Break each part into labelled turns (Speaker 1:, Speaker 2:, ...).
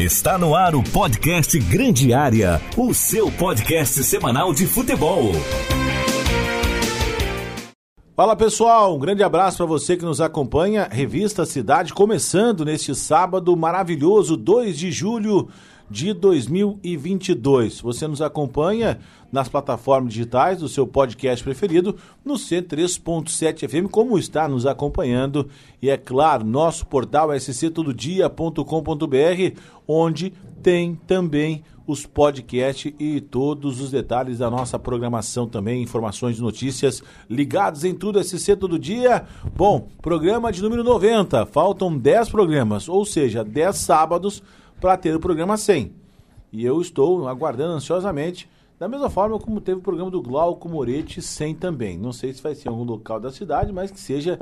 Speaker 1: Está no ar o podcast Grande Área, o seu podcast semanal de futebol.
Speaker 2: Fala pessoal, um grande abraço para você que nos acompanha. Revista Cidade começando neste sábado maravilhoso, 2 de julho de 2022. Você nos acompanha nas plataformas digitais do seu podcast preferido, no C3.7 FM, como está nos acompanhando. E é claro, nosso portal sctododia.com.br, onde tem também os podcasts e todos os detalhes da nossa programação também, informações e notícias ligados em tudo SC todo dia. Bom, programa de número 90, faltam 10 programas, ou seja, 10 sábados para ter o programa 100. E eu estou aguardando ansiosamente, da mesma forma como teve o programa do Glauco Moretti 100 também. Não sei se vai ser em algum local da cidade, mas que seja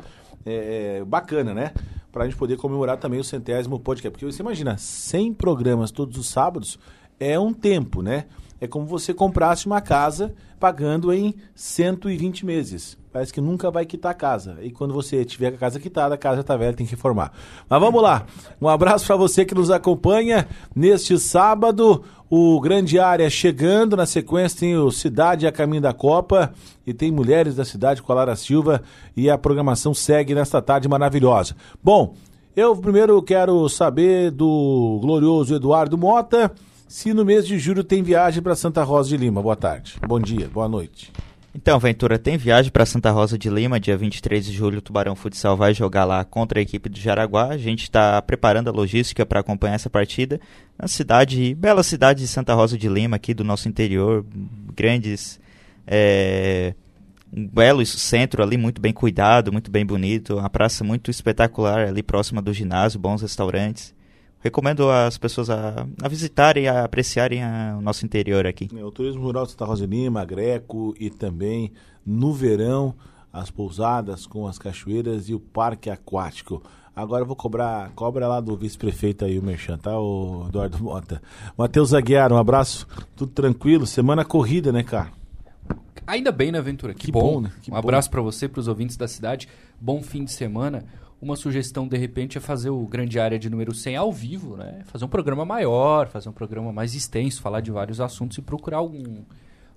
Speaker 2: é, bacana, né? Para a gente poder comemorar também o centésimo podcast. Porque você imagina, 100 programas todos os sábados é um tempo, né? É como você comprasse uma casa pagando em 120 meses. Parece que nunca vai quitar a casa. E quando você tiver a casa quitada, a casa está velha, tem que reformar. Mas vamos lá. Um abraço para você que nos acompanha neste sábado. O Grande Área chegando. Na sequência tem o Cidade a Caminho da Copa. E tem Mulheres da Cidade com a Lara Silva. E a programação segue nesta tarde maravilhosa. Bom, eu primeiro quero saber do glorioso Eduardo Mota se no mês de julho tem viagem para Santa Rosa de Lima. Boa tarde, bom dia, boa noite.
Speaker 3: Então, Ventura, tem viagem para Santa Rosa de Lima, dia 23 de julho, o Tubarão Futsal vai jogar lá contra a equipe do Jaraguá. A gente está preparando a logística para acompanhar essa partida na cidade, bela cidade de Santa Rosa de Lima, aqui do nosso interior, grandes. É, um belo centro ali, muito bem cuidado, muito bem bonito, uma praça muito espetacular ali próxima do ginásio, bons restaurantes recomendo as pessoas a, a visitarem e a apreciarem a, o nosso interior aqui.
Speaker 2: É, o turismo rural de Santa Rosa de Lima, Greco e também no verão as pousadas com as cachoeiras e o parque aquático. Agora eu vou cobrar, cobra lá do vice-prefeito aí o Merchan, tá, o Eduardo Mota. Matheus Aguiar, um abraço, tudo tranquilo, semana corrida, né, cara?
Speaker 4: Ainda bem, né, Ventura? Que, que bom. bom. né? Que um bom. abraço para você, para os ouvintes da cidade. Bom fim de semana. Uma sugestão, de repente, é fazer o Grande Área de número 100 ao vivo, né? Fazer um programa maior, fazer um programa mais extenso, falar de vários assuntos e procurar algum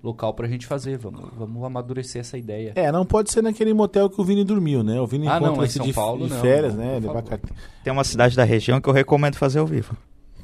Speaker 4: local pra gente fazer. Vamos, vamos amadurecer essa ideia.
Speaker 2: É, não pode ser naquele motel que o Vini dormiu, né? O Vini
Speaker 4: ah,
Speaker 2: encontra
Speaker 4: não,
Speaker 2: esse
Speaker 4: São
Speaker 2: de,
Speaker 4: Paulo,
Speaker 2: de
Speaker 4: não,
Speaker 2: férias,
Speaker 4: não,
Speaker 2: né?
Speaker 3: Tem uma cidade da região que eu recomendo fazer ao vivo.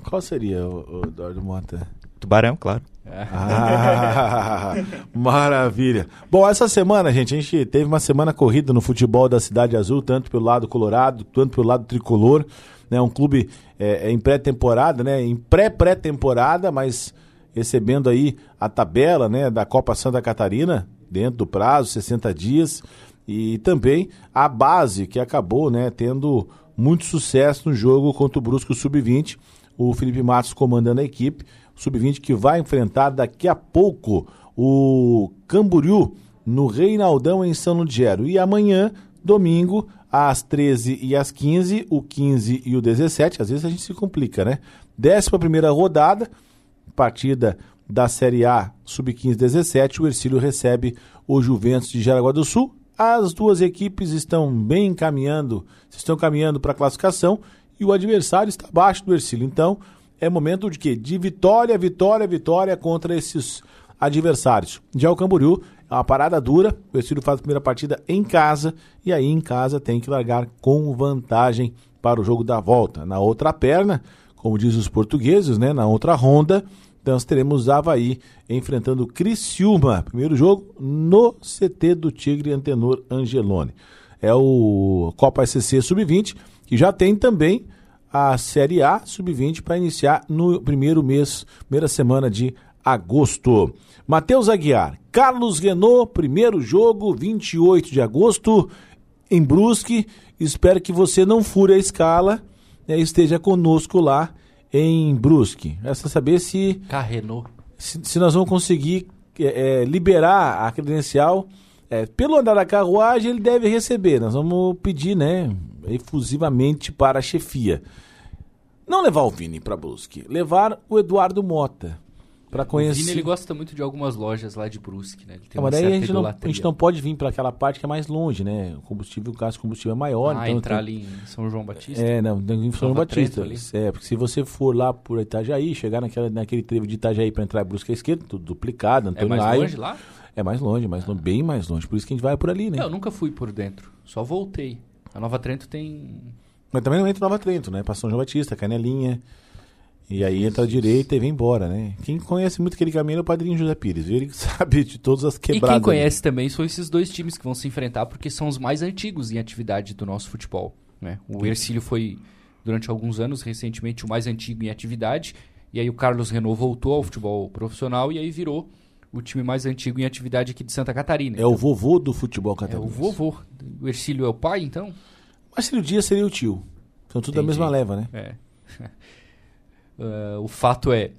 Speaker 2: Qual seria, o, o Eduardo Mota?
Speaker 3: Tubarão, claro.
Speaker 2: Ah, maravilha. Bom, essa semana, gente, a gente teve uma semana corrida no futebol da Cidade Azul, tanto pelo lado colorado, tanto pelo lado tricolor. Né, um clube é, é em pré-temporada, né? Em pré-pré-temporada, mas recebendo aí a tabela né, da Copa Santa Catarina, dentro do prazo, 60 dias. E também a base, que acabou né, tendo muito sucesso no jogo contra o Brusco Sub-20. O Felipe Matos comandando a equipe sub-20 que vai enfrentar daqui a pouco o Camboriú no Reinaldão em São Ludgero. E amanhã, domingo, às 13 e às 15, o 15 e o 17, às vezes a gente se complica, né? Décima primeira rodada, partida da Série A Sub-15 17, o Ercílio recebe o Juventus de Jaraguá do Sul. As duas equipes estão bem caminhando, estão caminhando para a classificação e o adversário está abaixo do Ercílio. Então, é momento de quê? De vitória, vitória, vitória contra esses adversários. Já o Camboriú é uma parada dura, o Ercílio faz a primeira partida em casa e aí em casa tem que largar com vantagem para o jogo da volta. Na outra perna, como dizem os portugueses, né, na outra ronda, nós teremos Havaí enfrentando Criciúma. Primeiro jogo no CT do Tigre Antenor Angelone. É o Copa SCC Sub-20, que já tem também a Série A Sub-20 para iniciar no primeiro mês, primeira semana de agosto. Matheus Aguiar, Carlos Renault, primeiro jogo, 28 de agosto, em Brusque. Espero que você não fure a escala né, esteja conosco lá em Brusque. Resta saber se, se, se nós vamos conseguir é, é, liberar a credencial. É, pelo andar da carruagem, ele deve receber. Nós vamos pedir, né, efusivamente para a chefia. Não levar o Vini para Brusque, levar o Eduardo Mota. para conhecer. O
Speaker 4: Vini, ele gosta muito de algumas lojas lá de Brusque, né? Ele
Speaker 2: tem é, mas daí a gente, não, a gente não pode vir para aquela parte que é mais longe, né? O combustível, o gasto de combustível é maior.
Speaker 4: Ah,
Speaker 2: então
Speaker 4: entrar ali em São João Batista?
Speaker 2: É, não, em São João Batista. É, porque se você for lá por Itajaí, chegar naquela, naquele trevo de Itajaí para entrar em Brusque à esquerda, tudo duplicado,
Speaker 4: Antônio É mais Laio, longe lá?
Speaker 2: É mais longe, mais longe, bem mais longe. Por isso que a gente vai por ali, né?
Speaker 4: Não, eu nunca fui por dentro, só voltei. A Nova Trento tem...
Speaker 2: Mas também não entra Nova Trento, né? Passou São João Batista, Canelinha... E aí entra a direita e vem embora, né? Quem conhece muito aquele caminho é o Padrinho José Pires. Ele sabe de todas as quebradas.
Speaker 4: E quem conhece ali. também são esses dois times que vão se enfrentar porque são os mais antigos em atividade do nosso futebol. Né? O Ercílio foi, durante alguns anos, recentemente, o mais antigo em atividade. E aí o Carlos Renault voltou ao futebol profissional e aí virou o time mais antigo em atividade aqui de Santa Catarina.
Speaker 2: É então, o vovô do futebol catarinense.
Speaker 4: É o vovô. O Ercílio é o pai, então?
Speaker 2: Marcelo Dias seria o tio. São tudo Entendi. da mesma leva, né?
Speaker 4: É. Uh, o fato é,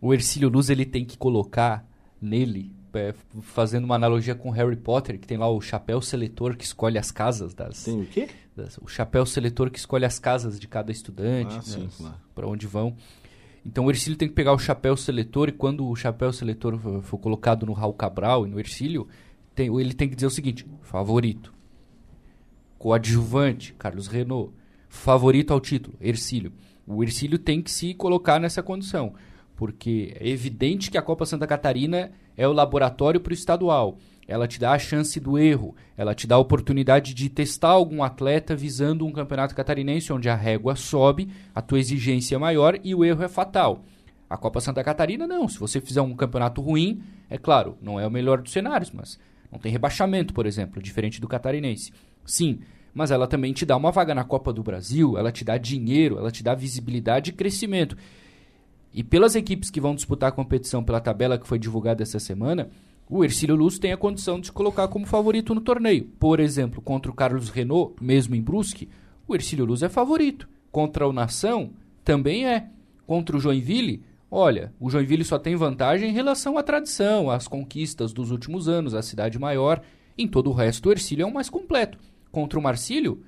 Speaker 4: o Ercílio Luz ele tem que colocar nele, é, fazendo uma analogia com Harry Potter, que tem lá o chapéu seletor que escolhe as casas das.
Speaker 2: Tem o quê?
Speaker 4: Das, o chapéu seletor que escolhe as casas de cada estudante, ah, né, claro. para onde vão. Então o Ercílio tem que pegar o chapéu seletor e quando o chapéu seletor for, colocado no Raul Cabral e no Ercílio, tem, ele tem que dizer o seguinte: favorito, coadjuvante, Carlos Renault, favorito ao título, Ercílio. O Ercílio tem que se colocar nessa condição, porque é evidente que a Copa Santa Catarina é o laboratório para o estadual. Ela te dá a chance do erro, ela te dá a oportunidade de testar algum atleta visando um campeonato catarinense onde a régua sobe, a tua exigência é maior e o erro é fatal. A Copa Santa Catarina não. Se você fizer um campeonato ruim, é claro, não é o melhor dos cenários, mas não tem rebaixamento, por exemplo, diferente do catarinense. Sim, mas ela também te dá uma vaga na Copa do Brasil, ela te dá dinheiro, ela te dá visibilidade e crescimento. E pelas equipes que vão disputar a competição pela tabela que foi divulgada essa semana, o Ercílio Luz tem a condição de se colocar como favorito no torneio. Por exemplo, contra o Carlos Renault, mesmo em Brusque, o Ercílio Luz é favorito. Contra o Nação, também é. Contra o Joinville, olha, o Joinville só tem vantagem em relação à tradição, às conquistas dos últimos anos, à cidade maior. Em todo o resto, o Ercílio é o mais completo. Contra o Marcílio,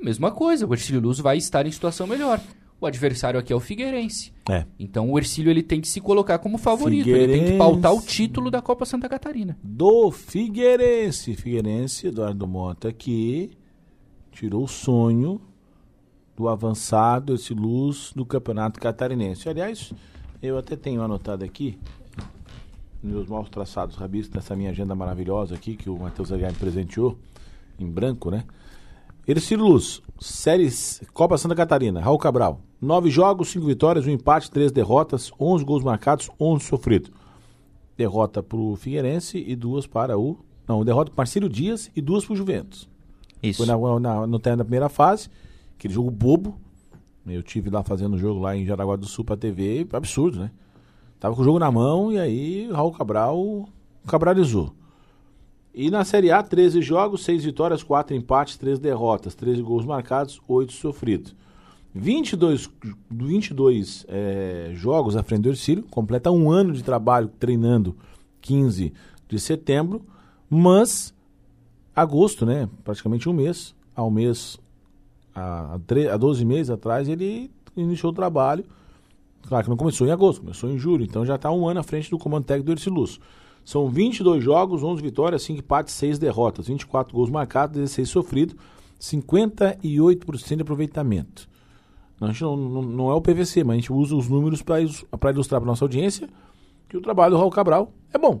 Speaker 4: mesma coisa. O Ercílio Luz vai estar em situação melhor. O adversário aqui é o Figueirense.
Speaker 2: É.
Speaker 4: Então o Ercílio ele tem que se colocar como favorito. Ele tem que pautar o título da Copa Santa Catarina.
Speaker 2: Do Figueirense. Figueirense, Eduardo Mota aqui tirou o sonho do avançado, esse luz do Campeonato Catarinense. Aliás, eu até tenho anotado aqui meus maus traçados rabiscos nessa minha agenda maravilhosa aqui que o Matheus Aguiar me presenteou em branco, né? Ercílio Luz, séries Copa Santa Catarina, Raul Cabral. Nove jogos, cinco vitórias, um empate, três derrotas, onze gols marcados, onze sofridos. Derrota para o Figueirense e duas para o... Não, derrota para Marcílio Dias e duas para o Juventus.
Speaker 4: Isso.
Speaker 2: Foi na, na, no na primeira fase, aquele jogo bobo. Eu tive lá fazendo o jogo lá em Jaraguá do Sul para TV, absurdo, né? Tava com o jogo na mão e aí Raul Cabral cabralizou. E na Série A, 13 jogos, 6 vitórias, 4 empates, 3 derrotas, 13 gols marcados, 8 sofridos. 22, 22 é, jogos à frente do Ercílio, completa um ano de trabalho treinando 15 de setembro, mas agosto, né, praticamente um mês, ao mês, há, há 12 meses atrás, ele iniciou o trabalho. Claro que não começou em agosto, começou em julho, então já está um ano à frente do comando técnico do Ercilus. São 22 jogos, 11 vitórias, 5 empates, 6 derrotas, 24 gols marcados, 16 sofridos, 58% de aproveitamento. A gente não, não, não, é o PVC, mas a gente usa os números para ilustrar para nossa audiência que o trabalho do Raul Cabral é bom.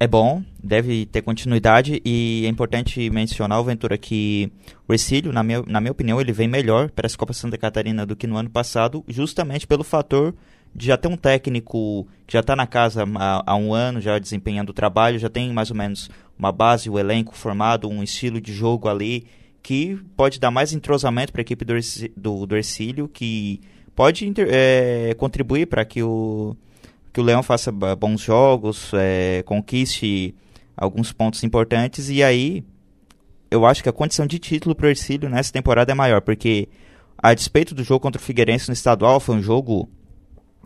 Speaker 3: É bom, deve ter continuidade e é importante mencionar, Ventura, que o Ercílio, na minha, na minha opinião, ele vem melhor para essa Copa Santa Catarina do que no ano passado, justamente pelo fator já ter um técnico que já está na casa há, há, um ano, já desempenhando o trabalho, já tem mais ou menos uma base, o um elenco formado, um estilo de jogo ali que pode dar mais entrosamento para a equipe do, do, do Ercílio, que pode é, contribuir para que o, que o Leão faça bons jogos, é, conquiste alguns pontos importantes. E aí eu acho que a condição de título para o Ercílio nessa temporada é maior, porque a despeito do jogo contra o Figueirense no estadual, foi um jogo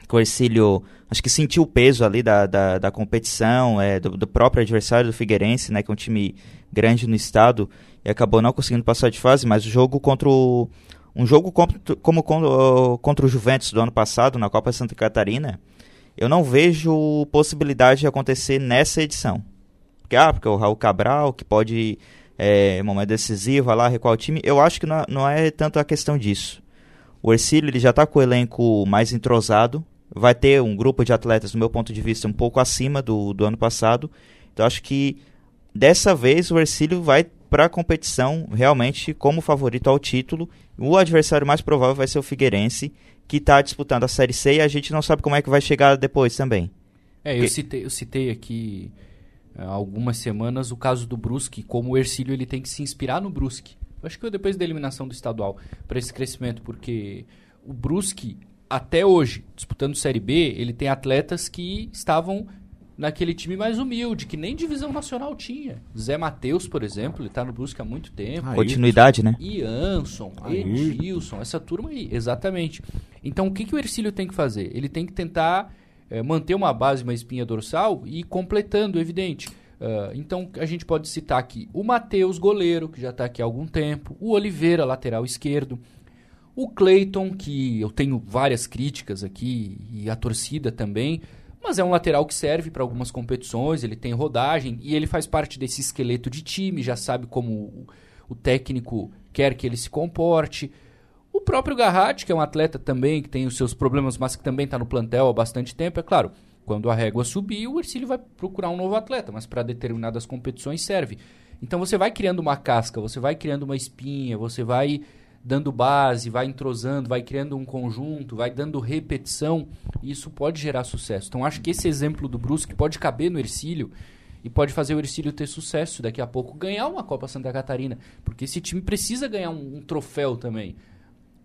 Speaker 3: que o Ercílio acho que sentiu o peso ali da, da, da competição, é, do, do, próprio adversário do Figueirense, né, que é um time grande no estado, e acabou não conseguindo passar de fase, mas o jogo contra o, um jogo contra, como contra, o Juventus do ano passado, na Copa Santa Catarina, eu não vejo possibilidade de acontecer nessa edição. Porque, ah, porque o Raul Cabral, que pode, é, momento decisivo, lá recuar o time, eu acho que não, não é tanto a questão disso. O Ercílio ele já está com o elenco mais entrosado, vai ter um grupo de atletas, do meu ponto de vista, um pouco acima do, do ano passado. Então acho que dessa vez o Ercílio vai para a competição realmente como favorito ao título. O adversário mais provável vai ser o Figueirense, que está disputando a Série C e a gente não sabe como é que vai chegar depois também.
Speaker 4: É, eu, citei, eu citei aqui há algumas semanas o caso do Brusque, como o Ercílio ele tem que se inspirar no Brusque. Acho que depois da eliminação do estadual para esse crescimento, porque o Brusque até hoje, disputando Série B, ele tem atletas que estavam naquele time mais humilde, que nem divisão nacional tinha. Zé Matheus, por exemplo, ele está no Brusque há muito tempo.
Speaker 3: Aí, Continuidade, né?
Speaker 4: Ianson, Edilson, essa turma aí, exatamente. Então, o que, que o Ercílio tem que fazer? Ele tem que tentar é, manter uma base, uma espinha dorsal e ir completando, evidente. Uh, então, a gente pode citar aqui o Matheus, goleiro, que já está aqui há algum tempo, o Oliveira, lateral esquerdo, o Clayton, que eu tenho várias críticas aqui, e a torcida também, mas é um lateral que serve para algumas competições, ele tem rodagem e ele faz parte desse esqueleto de time, já sabe como o técnico quer que ele se comporte. O próprio Garratti, que é um atleta também que tem os seus problemas, mas que também está no plantel há bastante tempo, é claro. Quando a régua subir, o Ercílio vai procurar um novo atleta, mas para determinadas competições serve. Então você vai criando uma casca, você vai criando uma espinha, você vai dando base, vai entrosando, vai criando um conjunto, vai dando repetição, e isso pode gerar sucesso. Então acho que esse exemplo do Brusque pode caber no Ercílio e pode fazer o Ercílio ter sucesso daqui a pouco, ganhar uma Copa Santa Catarina, porque esse time precisa ganhar um, um troféu também.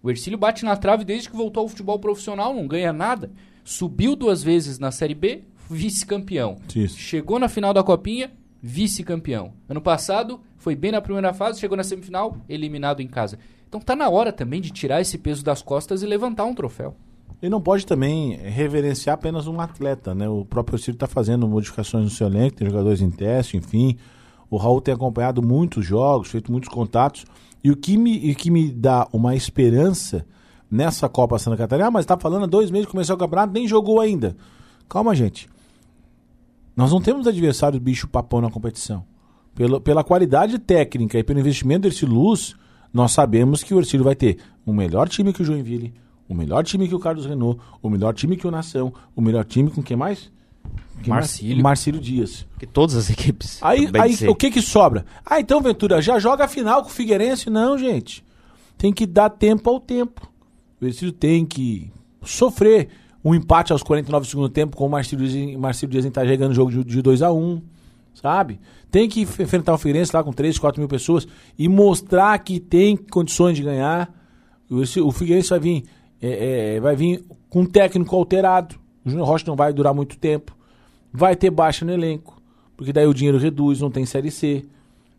Speaker 4: O Ercílio bate na trave desde que voltou ao futebol profissional, não ganha nada. Subiu duas vezes na Série B, vice-campeão. Chegou na final da Copinha, vice-campeão. Ano passado, foi bem na primeira fase, chegou na semifinal, eliminado em casa. Então tá na hora também de tirar esse peso das costas e levantar um troféu.
Speaker 2: E não pode também reverenciar apenas um atleta, né? O próprio Ciro está fazendo modificações no seu elenco, tem jogadores em teste, enfim. O Raul tem acompanhado muitos jogos, feito muitos contatos. E o que me, o que me dá uma esperança nessa Copa Santa Catarina, ah, mas está falando há dois meses que começou o campeonato, nem jogou ainda. Calma, gente. Nós não temos adversário bicho papão na competição. Pela, pela qualidade técnica e pelo investimento desse Luz, nós sabemos que o Ercílio vai ter o melhor time que o Joinville, o melhor time que o Carlos Renault, o melhor time que o Nação, o melhor time com quem mais?
Speaker 4: Quem Marcílio.
Speaker 2: Marcílio Dias.
Speaker 3: Que todas as equipes.
Speaker 2: Aí, aí o que que sobra? Ah, então, Ventura, já joga a final com o Figueirense? Não, gente. Tem que dar tempo ao tempo. O Ercílio tem que sofrer um empate aos 49 do segundo tempo com o Marcílio Dias, Marcílio Dias tá jogando o jogo de 2 a 1 um, sabe? Tem que enfrentar o Figueirense lá com 3, 4 mil pessoas e mostrar que tem condições de ganhar. O Figueirense vai vir, é, é, vai vir com um técnico alterado. O Júnior Rocha não vai durar muito tempo. Vai ter baixa no elenco, porque daí o dinheiro reduz, não tem Série C.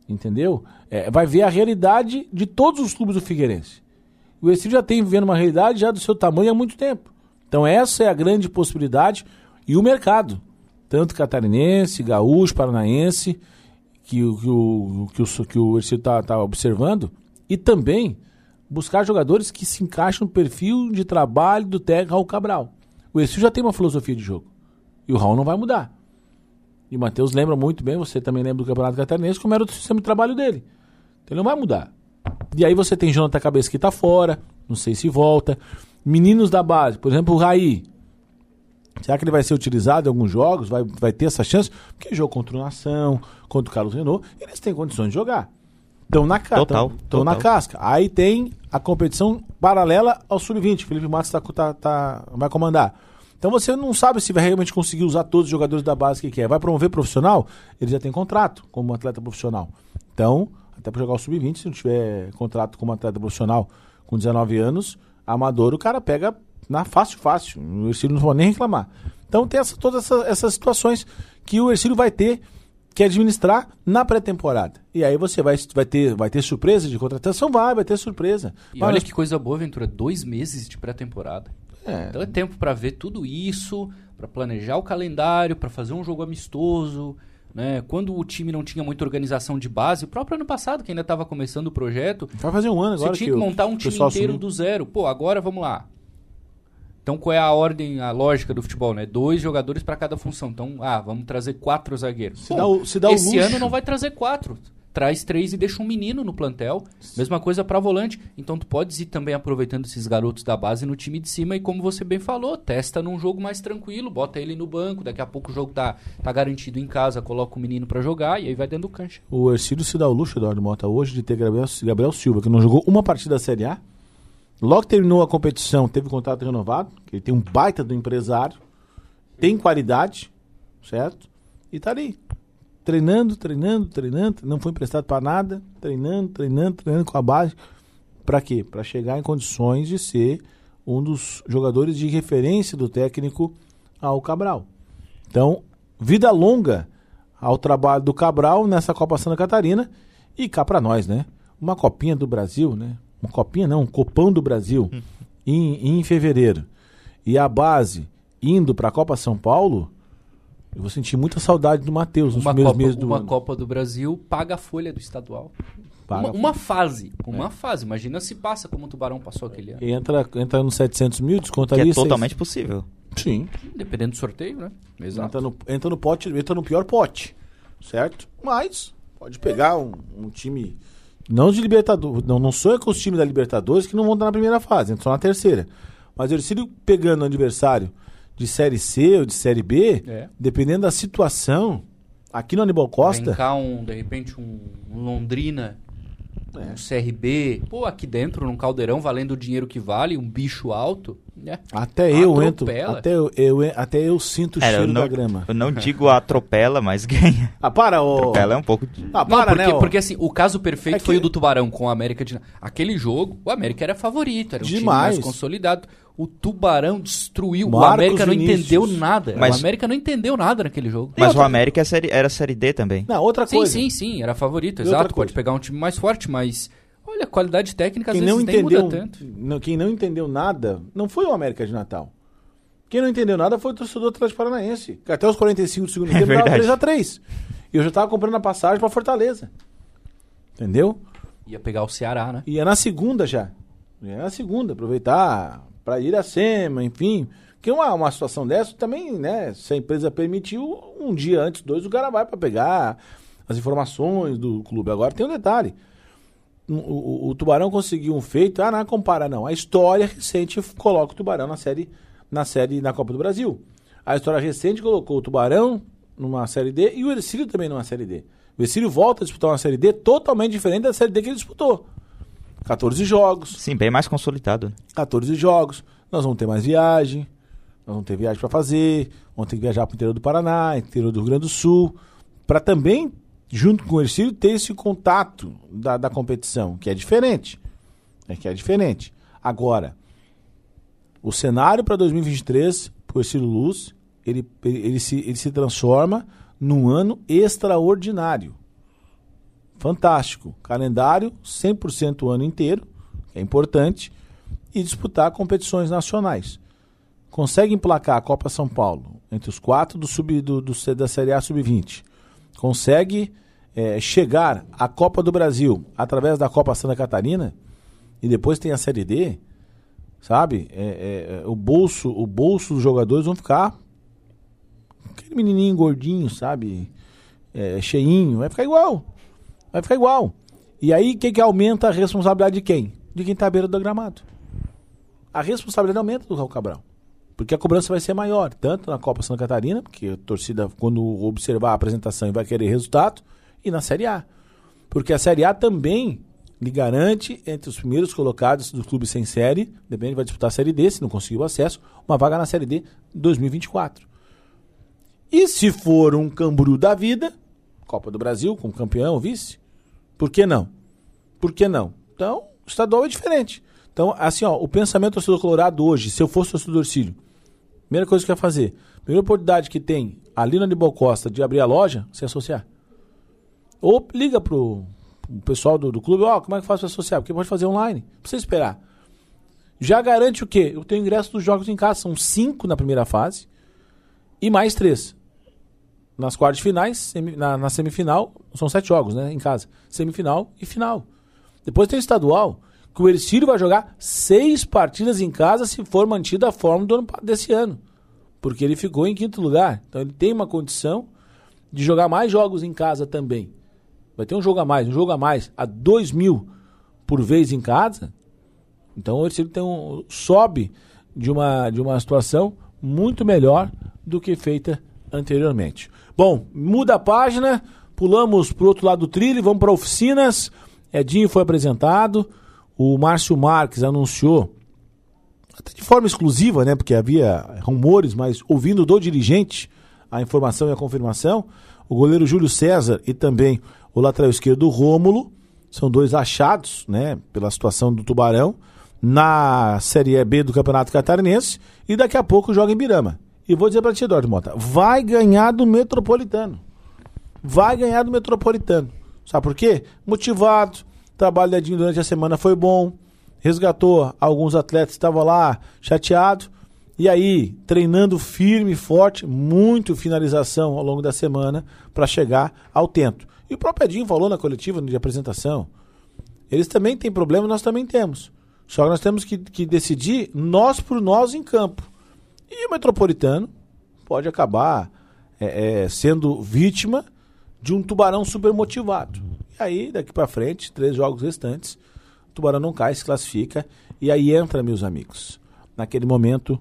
Speaker 2: Entendeu? É, vai ver a realidade de todos os clubes do Figueirense. O Ercílio já tem vivendo uma realidade já do seu tamanho há muito tempo. Então essa é a grande possibilidade e o mercado, tanto catarinense, gaúcho, paranaense, que, que, o, que, o, que o está tá observando, e também buscar jogadores que se encaixam no perfil de trabalho do técnico Raul Cabral. O Ercílio já tem uma filosofia de jogo. E o Raul não vai mudar. E o Matheus lembra muito bem, você também lembra do Campeonato Catarinense, como era o sistema de trabalho dele. Então ele não vai mudar. E aí você tem Jonathan Cabeça que está fora, não sei se volta. Meninos da base, por exemplo, o Raí, Será que ele vai ser utilizado em alguns jogos? Vai, vai ter essa chance? Porque jogo contra o Nação, contra o Carlos Renault, eles têm condições de jogar. Estão na, ca total, tão, na casca. Aí tem a competição paralela ao Sub-20. Felipe Matos tá, tá, tá, vai comandar. Então você não sabe se vai realmente conseguir usar todos os jogadores da base que quer. Vai promover profissional? Ele já tem contrato como atleta profissional. Então, até para jogar o Sub-20, se não tiver contrato como atleta profissional com 19 anos, amador, o cara pega na fácil, fácil. O Ercílio não pode nem reclamar. Então tem essa, todas essas, essas situações que o Ercílio vai ter que administrar na pré-temporada. E aí você vai, vai, ter, vai ter surpresa de contratação? Vai, vai ter surpresa.
Speaker 4: E Mas olha que coisa boa, Ventura, dois meses de pré-temporada. É. Então é tempo para ver tudo isso, para planejar o calendário, para fazer um jogo amistoso. Né? Quando o time não tinha muita organização de base, o próprio ano passado, que ainda estava começando o projeto.
Speaker 2: Vai fazer um ano agora.
Speaker 4: Você tinha que, que montar um time inteiro assumiu. do zero. Pô, agora vamos lá Então, qual é a ordem, a lógica do futebol, né? Dois jogadores para cada função. Então, ah, vamos trazer quatro zagueiros.
Speaker 2: Se dá o, se dá
Speaker 4: esse ano não vai trazer quatro. Traz três e deixa um menino no plantel. Mesma coisa para volante. Então, tu podes ir também aproveitando esses garotos da base no time de cima e, como você bem falou, testa num jogo mais tranquilo, bota ele no banco. Daqui a pouco o jogo tá, tá garantido em casa, coloca o menino para jogar e aí vai dentro do cancha.
Speaker 2: O Ercílio se dá o luxo, Eduardo Mota, hoje de ter Gabriel, Gabriel Silva, que não jogou uma partida da Série A Logo que terminou a competição, teve contrato renovado, ele tem um baita do empresário, tem qualidade, certo? E tá ali. Treinando, treinando, treinando, não foi emprestado para nada, treinando, treinando, treinando com a base. Para quê? Para chegar em condições de ser um dos jogadores de referência do técnico ao Cabral. Então, vida longa ao trabalho do Cabral nessa Copa Santa Catarina e cá para nós, né? Uma copinha do Brasil, né? Uma copinha não, um copão do Brasil hum. em, em fevereiro e a base indo para a Copa São Paulo, eu vou sentir muita saudade do Matheus nos
Speaker 4: uma
Speaker 2: primeiros
Speaker 4: Copa,
Speaker 2: meses do
Speaker 4: uma
Speaker 2: ano.
Speaker 4: Copa do Brasil paga a folha do estadual. Uma, uma, fase, uma é. fase. Imagina se passa como o Tubarão passou aquele ano.
Speaker 2: Entra, entra nos 700 mil, desconta
Speaker 3: que
Speaker 2: ali.
Speaker 3: É totalmente seis... possível.
Speaker 2: Sim.
Speaker 4: Dependendo do sorteio, né?
Speaker 2: Exato. Entra no, entra no pote, entra no pior pote, certo? Mas pode pegar um, um time não de Libertadores. Não, não sou com os times da Libertadores que não vão estar na primeira fase, só na terceira. Mas o Ercílio pegando o adversário de Série C ou de Série B, é. dependendo da situação, aqui no Aníbal Costa. Vem
Speaker 4: cá um, de repente, um, um Londrina é. um CRB, pô, aqui dentro, num caldeirão, valendo o dinheiro que vale, um bicho alto. Né?
Speaker 2: Até eu entro, até eu, eu, até eu sinto o é, cheiro
Speaker 3: não,
Speaker 2: da grama.
Speaker 3: Eu não digo atropela, mas ganha.
Speaker 2: Ah, para,
Speaker 3: ô... Atropela é um pouco... De...
Speaker 4: Ah, para, não, porque, né, porque assim, o caso perfeito é foi o do Tubarão com o América de... Aquele jogo, o América era favorito, era um Demais. time mais consolidado. O Tubarão destruiu. Marcos o América não Vinícius. entendeu nada. Mas... O América não entendeu nada naquele jogo.
Speaker 3: Mas outra... o América era é série, era série D também.
Speaker 2: Não, outra coisa.
Speaker 4: Sim, sim, sim, era favorito, e exato. Pode pegar um time mais forte, mas Olha, a qualidade técnica
Speaker 2: quem
Speaker 4: às vezes
Speaker 2: não entendeu,
Speaker 4: muda tanto.
Speaker 2: Não, quem não entendeu nada não foi o América de Natal. Quem não entendeu nada foi o torcedor do Atlético Paranaense. Que até os 45 do segundo é tempo dava 3x3. E eu já estava comprando a passagem para Fortaleza. Entendeu?
Speaker 4: Ia pegar o Ceará, né?
Speaker 2: Ia na segunda já. Ia na segunda, aproveitar para ir a SEMA, enfim. Porque uma, uma situação dessa também, né? Se a empresa permitiu, um dia antes, dois, o cara vai para pegar as informações do clube. Agora tem um detalhe o, o, Tubarão conseguiu um feito, ah, não compara não. A história recente coloca o Tubarão na série, na série na Copa do Brasil. A história recente colocou o Tubarão numa série D e o Ercílio também numa série D. O Ercílio volta a disputar uma série D totalmente diferente da série D que ele disputou. 14 jogos.
Speaker 3: Sim, bem mais consolidado.
Speaker 2: 14 jogos. Nós vamos ter mais viagem. Nós vamos ter viagem para fazer. Vamos ter que viajar para o interior do Paraná, interior do Rio Grande do Sul, para também junto com o Ercílio, ter esse contato da, da competição, que é diferente. É que é diferente. Agora, o cenário para 2023, para o Ercílio Luz, ele, ele, ele, se, ele se transforma num ano extraordinário. Fantástico. Calendário 100% o ano inteiro, que é importante, e disputar competições nacionais. Consegue emplacar a Copa São Paulo entre os quatro do sub, do, do da Série A Sub-20 consegue é, chegar à Copa do Brasil através da Copa Santa Catarina e depois tem a Série D, sabe? É, é, é, o bolso, o bolso dos jogadores vão ficar aquele menininho gordinho, sabe? É, cheinho, vai ficar igual, vai ficar igual. E aí o que, que aumenta a responsabilidade de quem? De quem está à beira do gramado. A responsabilidade aumenta do Raul Cabral. Porque a cobrança vai ser maior, tanto na Copa Santa Catarina, porque a torcida, quando observar a apresentação, vai querer resultado, e na Série A. Porque a Série A também lhe garante, entre os primeiros colocados do clube sem série, depende, vai disputar a Série D, se não conseguir o acesso, uma vaga na Série D 2024. E se for um camburu da vida, Copa do Brasil, com campeão, vice, por que não? Por que não? Então, o estadual é diferente. Então, assim, ó, o pensamento do torcedor colorado hoje, se eu fosse torcedor Cílio, Primeira coisa que quer fazer. Primeira oportunidade que tem ali no Aníbal Costa de abrir a loja, se associar. Ou liga pro, pro pessoal do, do clube, ó, oh, como é que faz para associar? Porque pode fazer online. Precisa esperar. Já garante o quê? Eu tenho ingresso dos jogos em casa. São cinco na primeira fase e mais três. Nas quartas finais, semi, na, na, semifinal, são sete jogos, né? Em casa. Semifinal e final. Depois tem o estadual. Que o Ercílio vai jogar seis partidas em casa se for mantida a forma do ano, desse ano. Porque ele ficou em quinto lugar. Então ele tem uma condição de jogar mais jogos em casa também. Vai ter um jogo a mais, um jogo a mais, a dois mil por vez em casa. Então o Ercílio tem um, sobe de uma, de uma situação muito melhor do que feita anteriormente. Bom, muda a página, pulamos para o outro lado do trilho, vamos para oficinas. Edinho foi apresentado. O Márcio Marques anunciou, até de forma exclusiva, né? Porque havia rumores, mas ouvindo do dirigente a informação e a confirmação, o goleiro Júlio César e também o lateral esquerdo Rômulo são dois achados, né? Pela situação do Tubarão na Série B do Campeonato Catarinense e daqui a pouco joga em Birama. E vou dizer para ti, Eduardo Mota, vai ganhar do Metropolitano. Vai ganhar do Metropolitano. Sabe por quê? Motivado, trabalho dedinho durante a semana foi bom, resgatou alguns atletas que estavam lá chateados. E aí, treinando firme forte, muito finalização ao longo da semana para chegar ao tento. E o próprio Edinho falou na coletiva de apresentação. Eles também têm problema, nós também temos. Só que nós temos que, que decidir nós por nós em campo. E o Metropolitano pode acabar é, é, sendo vítima de um tubarão super motivado. E aí, daqui para frente, três jogos restantes, o tubarão não cai, se classifica. E aí entra, meus amigos, naquele momento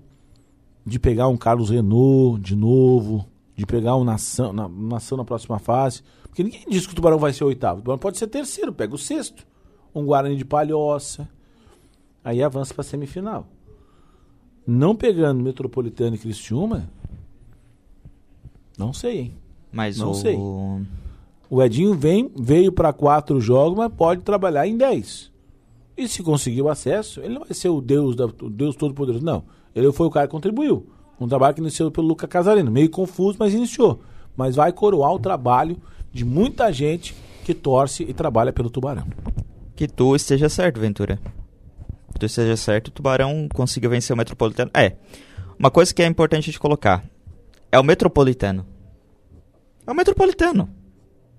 Speaker 2: de pegar um Carlos Renault de novo, de pegar um Nação na, nação na próxima fase. Porque ninguém diz que o Tubarão vai ser oitavo. O Tubarão pode ser terceiro, pega o sexto. Um Guarani de Palhoça. Aí avança para semifinal. Não pegando Metropolitano e Cristiúma, não sei, hein?
Speaker 3: Mas
Speaker 2: não
Speaker 3: o...
Speaker 2: sei. O Edinho vem, veio para quatro jogos, mas pode trabalhar em dez. E se conseguir o acesso, ele não vai ser o Deus, da, o Deus Todo-Poderoso. Não. Ele foi o cara que contribuiu. Um trabalho que iniciou pelo Luca Casarino. Meio confuso, mas iniciou. Mas vai coroar o trabalho de muita gente que torce e trabalha pelo Tubarão.
Speaker 3: Que tu esteja certo, Ventura tudo seja certo, o Tubarão consiga vencer o Metropolitano. É, uma coisa que é importante de colocar, é o Metropolitano. É o Metropolitano.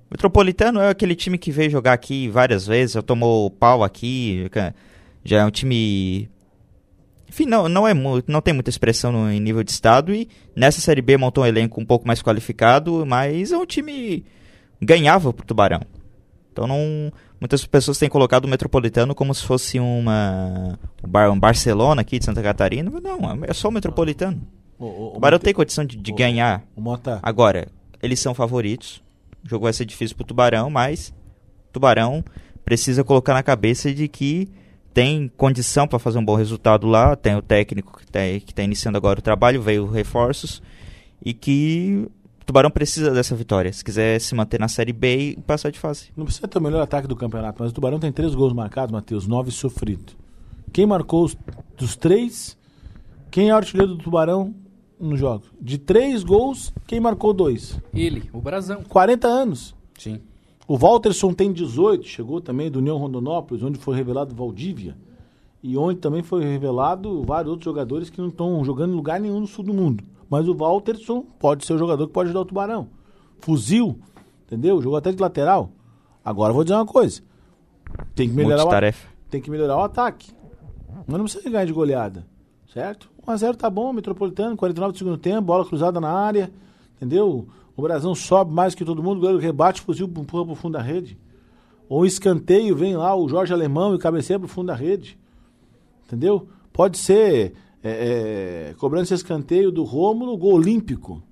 Speaker 3: O Metropolitano é aquele time que veio jogar aqui várias vezes, já tomou pau aqui, já é um time... Enfim, não, não, é, não tem muita expressão no, em nível de estado e nessa Série B montou um elenco um pouco mais qualificado, mas é um time ganhava pro Tubarão. Então não, muitas pessoas têm colocado o Metropolitano como se fosse uma um Barcelona aqui de Santa Catarina, mas não, é só o Metropolitano. O, o, o Tubarão tem condição de, de ganhar. Agora, eles são favoritos. O jogo vai ser difícil pro Tubarão, mas o Tubarão precisa colocar na cabeça de que tem condição para fazer um bom resultado lá, tem o técnico que está tá iniciando agora o trabalho, veio reforços e que Tubarão precisa dessa vitória, se quiser se manter na Série B e passar de fase.
Speaker 2: Não precisa ter o melhor ataque do campeonato, mas o Tubarão tem três gols marcados, Matheus, nove sofridos. Quem marcou os, dos três? Quem é o artilheiro do Tubarão no jogo? De três gols, quem marcou dois?
Speaker 4: Ele, o Brasão.
Speaker 2: 40 anos.
Speaker 4: Sim.
Speaker 2: O Walterson tem 18, chegou também do União Rondonópolis, onde foi revelado Valdívia. E onde também foi revelado vários outros jogadores que não estão jogando em lugar nenhum no sul do mundo. Mas o Walterson pode ser o jogador que pode ajudar o Tubarão. Fuzil, entendeu? Jogou até de lateral. Agora vou dizer uma coisa. Tem que melhorar, o, tem que melhorar o ataque. Mas não precisa ganhar de goleada. Certo? 1x0 tá bom, Metropolitano, 49 do segundo tempo, bola cruzada na área. Entendeu? O Brasão sobe mais que todo mundo, o goleiro rebate, fuzil, empurra pro fundo da rede. Ou escanteio, vem lá o Jorge Alemão e cabeceia pro fundo da rede. Entendeu? Pode ser é, é, cobrança escanteio do Rômulo, gol olímpico.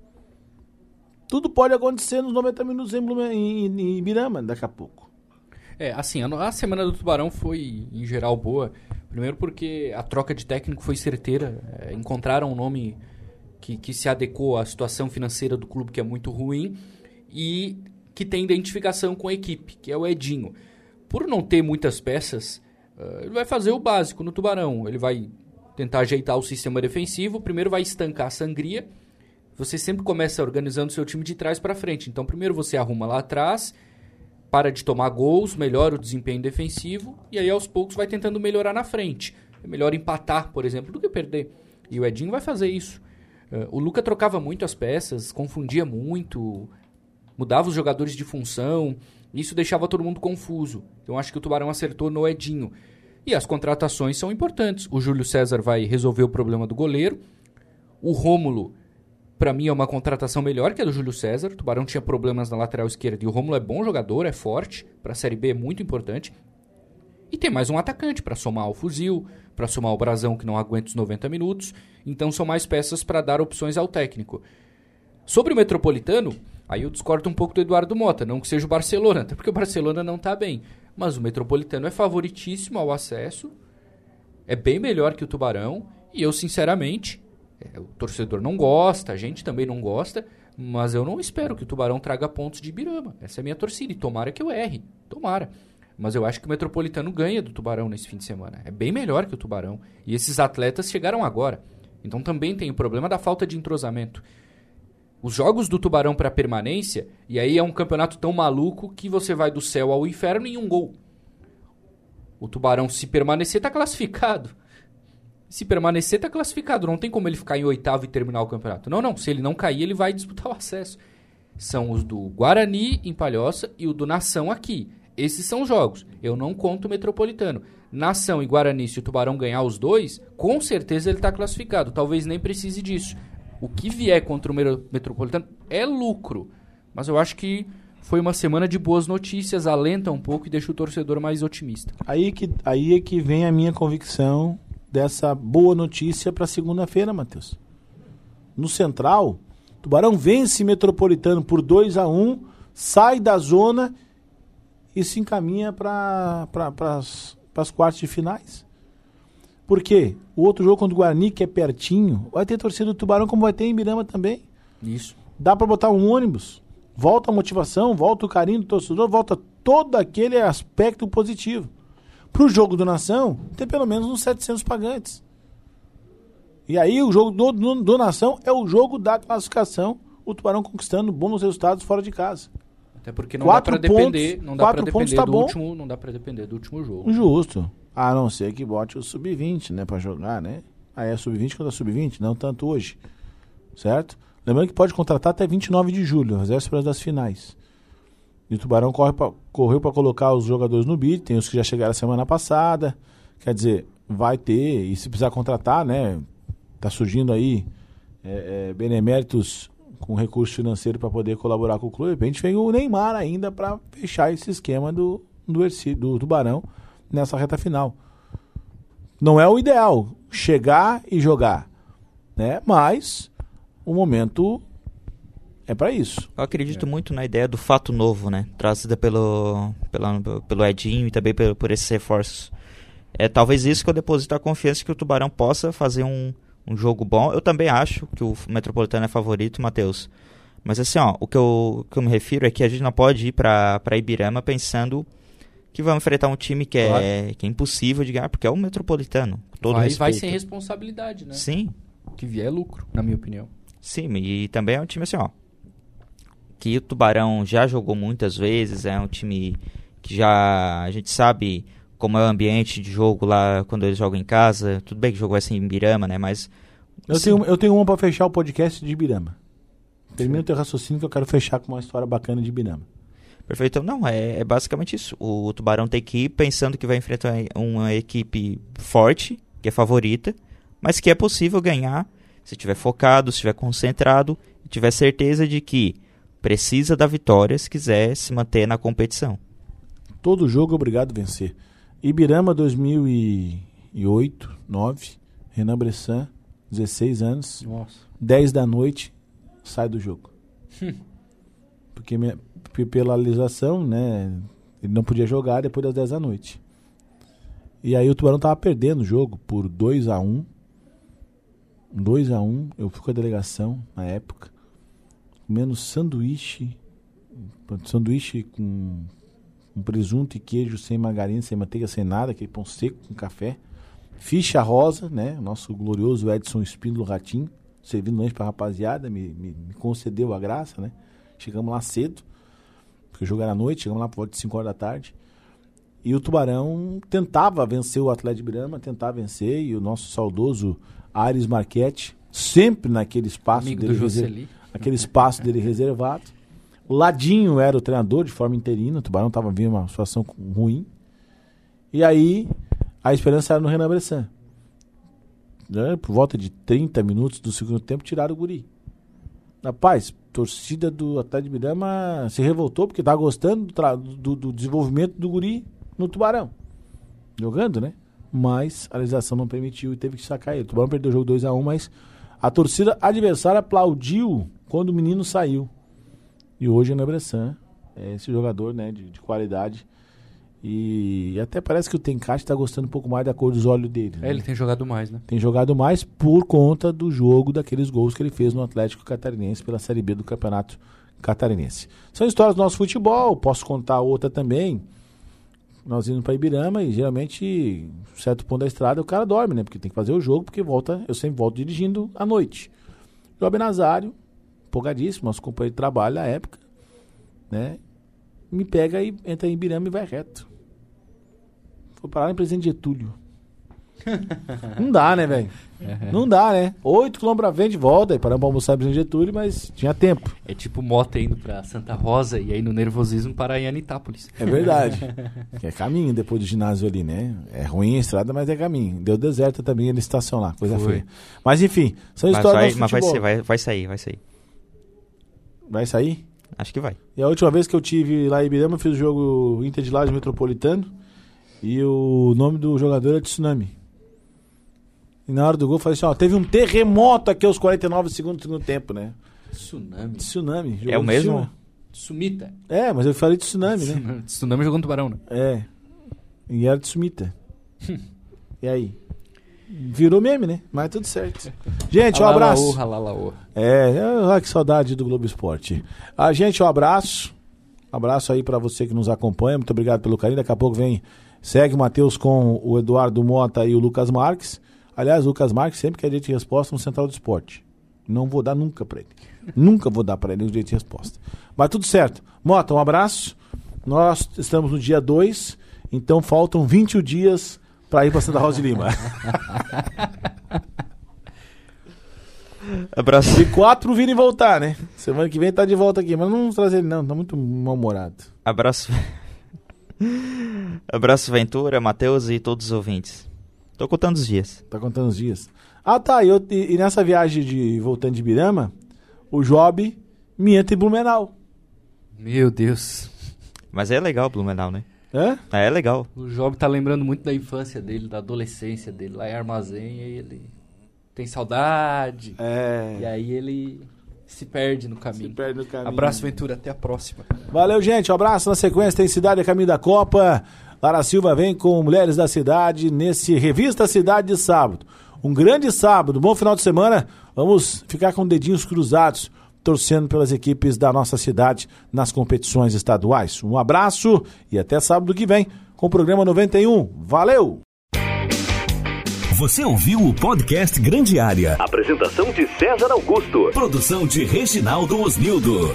Speaker 2: Tudo pode acontecer nos 90 minutos em, em, em Ibirama daqui a pouco.
Speaker 4: É, assim, a, a, semana do Tubarão foi, em geral, boa. Primeiro porque a troca de técnico foi certeira. É, encontraram um nome que, que se adequou à situação financeira do clube, que é muito ruim, e que tem identificação com a equipe, que é o Edinho. Por não ter muitas peças, uh, ele vai fazer o básico no Tubarão. Ele vai tentar ajeitar o sistema defensivo. Primeiro vai estancar a sangria. Você sempre começa organizando seu time de trás para frente. Então, primeiro você arruma lá atrás, para de tomar gols, melhora o desempenho defensivo e aí aos poucos vai tentando melhorar na frente. É melhor empatar, por exemplo, do que perder. E o Edinho vai fazer isso. Uh, o Luca trocava muito as peças, confundia muito, mudava os jogadores de função. Isso deixava todo mundo confuso. Então acho que o Tubarão acertou no Edinho E as contratações são importantes. O Júlio César vai resolver o problema do goleiro. O Rômulo, para mim, é uma contratação melhor que a do Júlio César. O Tubarão tinha problemas na lateral esquerda e o Rômulo é bom jogador, é forte. Para a Série B é muito importante. E tem mais um atacante para somar o fuzil, para somar o brasão que não aguenta os 90 minutos. Então são mais peças para dar opções ao técnico. Sobre o Metropolitano, aí eu discordo um pouco do Eduardo Mota, não que seja o Barcelona, até porque o Barcelona não está bem. Mas o Metropolitano é favoritíssimo ao acesso, é bem melhor que o Tubarão, e eu, sinceramente, é, o torcedor não gosta, a gente também não gosta, mas eu não espero que o Tubarão traga pontos de Ibirama. Essa é a minha torcida, e tomara que eu erre, tomara. Mas eu acho que o Metropolitano ganha do Tubarão nesse fim de semana. É bem melhor que o Tubarão. E esses atletas chegaram agora. Então também tem o problema da falta de entrosamento. Os jogos do Tubarão para permanência, e aí é um campeonato tão maluco que você vai do céu ao inferno em um gol. O Tubarão, se permanecer, está classificado. Se permanecer, está classificado. Não tem como ele ficar em oitavo e terminar o campeonato. Não, não. Se ele não cair, ele vai disputar o acesso. São os do Guarani em Palhoça e o do Nação aqui. Esses são os jogos. Eu não conto o Metropolitano. Nação e Guarani, se o Tubarão ganhar os dois, com certeza ele está classificado. Talvez nem precise disso. O que vier contra o Metropolitano é lucro. Mas eu acho que foi uma semana de boas notícias, alenta um pouco e deixa o torcedor mais otimista.
Speaker 2: Aí, que, aí é que vem a minha convicção dessa boa notícia para segunda-feira, Matheus. No Central, Tubarão vence Metropolitano por 2 a 1 sai da zona e se encaminha para pra, as quartas de finais. Por quê? O outro jogo contra o Guarani, que é pertinho, vai ter torcida do Tubarão, como vai ter em Mirama também.
Speaker 4: Isso.
Speaker 2: Dá para botar um ônibus. Volta a motivação, volta o carinho do torcedor, volta todo aquele aspecto positivo. Para o jogo do Nação, tem pelo menos uns 700 pagantes. E aí o jogo do, do, do Nação é o jogo da classificação, o Tubarão conquistando bons resultados fora de casa.
Speaker 4: Até porque não quatro dá para depender, não dá para depender tá do bom. último, não dá para depender do último jogo.
Speaker 2: Justo. A não ser que bote o sub-20, né, para jogar, né? Aí é sub-20 contra sub-20, não tanto hoje. Certo? Lembrando que pode contratar até 29 de julho, as vésperas das finais. E o Tubarão corre pra, correu para colocar os jogadores no bid, tem os que já chegaram semana passada. Quer dizer, vai ter, e se precisar contratar, né? Tá surgindo aí é, é, beneméritos com recurso financeiro para poder colaborar com o clube. De repente vem o Neymar ainda para fechar esse esquema do, do, do Tubarão nessa reta final. Não é o ideal chegar e jogar, né? Mas o momento é para isso.
Speaker 3: Eu acredito é. muito na ideia do fato novo, né? Trazida pelo, pelo, pelo Edinho e também por, por esses reforços. É talvez isso que eu deposito a confiança que o Tubarão possa fazer um, um jogo bom. Eu também acho que o Metropolitano é favorito, Matheus. Mas assim, ó, o que eu, que eu me refiro é que a gente não pode ir para Ibirama pensando que vamos enfrentar um time que é, claro. que é impossível de ganhar, porque é o Metropolitano. Todo
Speaker 4: vai, vai sem responsabilidade, né?
Speaker 3: Sim.
Speaker 4: O que vier é lucro, na minha opinião.
Speaker 3: Sim, e também é um time assim, ó. Que o Tubarão já jogou muitas vezes, é um time que já a gente sabe como é o ambiente de jogo lá quando eles jogam em casa. Tudo bem que jogou assim em Ibirama, né? Mas.
Speaker 2: Eu, tenho, eu tenho uma para fechar o podcast de Ibirama. Termina o teu raciocínio que eu quero fechar com uma história bacana de Ibirama.
Speaker 3: Perfeito. Não, é, é, basicamente isso. O, o Tubarão tem que ir pensando que vai enfrentar uma equipe forte, que é favorita, mas que é possível ganhar se estiver focado, se estiver concentrado e tiver certeza de que precisa da vitória se quiser se manter na competição.
Speaker 2: Todo jogo é obrigado a vencer. Ibirama 2008, 9, Renan Bressan, 16 anos.
Speaker 4: Nossa.
Speaker 2: 10 da noite, sai do jogo. Porque minha, pela legislação, né, ele não podia jogar depois das 10 da noite. E aí o Tubarão tava perdendo o jogo por 2 a 1 2 a 1 eu fui com a delegação na época, comendo sanduíche, sanduíche com um presunto e queijo sem margarina, sem manteiga, sem nada, aquele pão seco com café. Ficha rosa, né? Nosso glorioso Edson Espíndola Ratinho, servindo lanche pra rapaziada, me, me, me, concedeu a graça, né? Chegamos lá cedo, porque o jogo era à noite, chegamos lá por volta de 5 horas da tarde. E o Tubarão tentava vencer o Atlético de Brama, tentava vencer, e o nosso saudoso Ares Marchetti, sempre naquele espaço
Speaker 4: Amigo
Speaker 2: dele,
Speaker 4: reserv...
Speaker 2: aquele espaço dele reservado. Ladinho era o treinador de forma interina, o Tubarão estava vendo uma situação ruim. E aí a esperança era no Renan Bressan. Né? Por volta de 30 minutos do segundo tempo, tiraram o guri. Rapaz, torcida do Atlético de Mirama se revoltou porque tá gostando do, do, do, desenvolvimento do guri no Tubarão. Jogando, né? Mas a legislação não permitiu e teve que sacar ele. O Tubarão perdeu o jogo 2x1, mas a torcida adversária aplaudiu quando o menino saiu. E hoje o Nebressan é esse jogador né, de, de qualidade e até parece que o Tencate está gostando um pouco mais da cor dos olhos dele.
Speaker 4: É, ele tem jogado mais, né?
Speaker 2: Tem jogado mais por conta do jogo, daqueles gols que ele fez no Atlético Catarinense pela Série B do Campeonato Catarinense. São histórias do nosso futebol, posso contar outra também. Nós indo para Ibirama e geralmente, certo ponto da estrada, o cara dorme, né? Porque tem que fazer o jogo, porque volta, eu sempre volto dirigindo à noite. Job Nazário, empolgadíssimo, nosso companheiro de trabalho na época, né? Me pega e entra em Ibirama e vai reto. Foi parar em Presidente Getúlio. Não dá, né, velho? É. Não dá, né? Oito quilômetros pra frente, volta. E paramos pra almoçar em Presidente Getúlio, mas tinha tempo.
Speaker 4: É tipo moto indo pra Santa Rosa e aí no nervosismo parar em Anitápolis.
Speaker 2: É verdade. é caminho depois do ginásio ali, né? É ruim a estrada, mas é caminho. Deu deserto também ele estacionar, coisa Foi. feia. Mas enfim, são mas histórias
Speaker 3: vai, Mas vai, ser, vai, vai sair, vai sair.
Speaker 2: Vai sair?
Speaker 3: Acho que vai.
Speaker 2: E a última vez que eu tive lá em Ibirama, eu fiz o jogo Inter de Laje Metropolitano. E o nome do jogador é Tsunami. E na hora do gol, eu falei assim: ó, teve um terremoto aqui aos 49 segundos do segundo tempo, né?
Speaker 4: Tsunami.
Speaker 2: Tsunami.
Speaker 3: É o mesmo?
Speaker 4: Sumita.
Speaker 2: É, mas eu falei Tsunami, né?
Speaker 4: tsunami jogou no Tubarão, né?
Speaker 2: É. E era Tsumita. e aí? Virou meme, né? Mas tudo certo. Gente, um abraço. É, olha que saudade do Globo Esporte. A gente, um abraço. Abraço aí para você que nos acompanha. Muito obrigado pelo carinho. Daqui a pouco vem Segue o Matheus com o Eduardo Mota e o Lucas Marques. Aliás, o Lucas Marques sempre quer direito de resposta no Central do Esporte. Não vou dar nunca para ele. nunca vou dar para ele o direito de resposta. Mas tudo certo. Mota, um abraço. Nós estamos no dia 2, então faltam 21 dias para ir para Santa Rosa de Lima.
Speaker 3: Abraço.
Speaker 2: E quatro virem voltar, né? Semana que vem tá de volta aqui, mas não vamos trazer ele não, tá muito mal-humorado.
Speaker 3: Abraço. Abraço, Ventura, Matheus e todos os ouvintes. Tô contando os dias.
Speaker 2: Tá contando os dias. Ah, tá. E, eu, e, e nessa viagem de voltando de Birama, o Job me entra em Blumenau.
Speaker 4: Meu Deus.
Speaker 3: Mas é legal Blumenau, né?
Speaker 2: É?
Speaker 3: É, é legal.
Speaker 4: O Job tá lembrando muito da infância dele, da adolescência dele lá em Armazém, e ele tem saudade.
Speaker 2: É.
Speaker 4: E aí ele se perde no caminho.
Speaker 2: Se perde no caminho.
Speaker 4: Abraço, Ventura. Até a próxima.
Speaker 2: Valeu, gente. Um abraço. Na sequência tem Cidade a Caminho da Copa. Lara Silva vem com Mulheres da Cidade nesse Revista Cidade de sábado. Um grande sábado, bom final de semana. Vamos ficar com dedinhos cruzados, torcendo pelas equipes da nossa cidade nas competições estaduais. Um abraço e até sábado que vem com o programa 91. Valeu!
Speaker 1: Você ouviu o podcast Grande Área. Apresentação de César Augusto. Produção de Reginaldo Osnildo.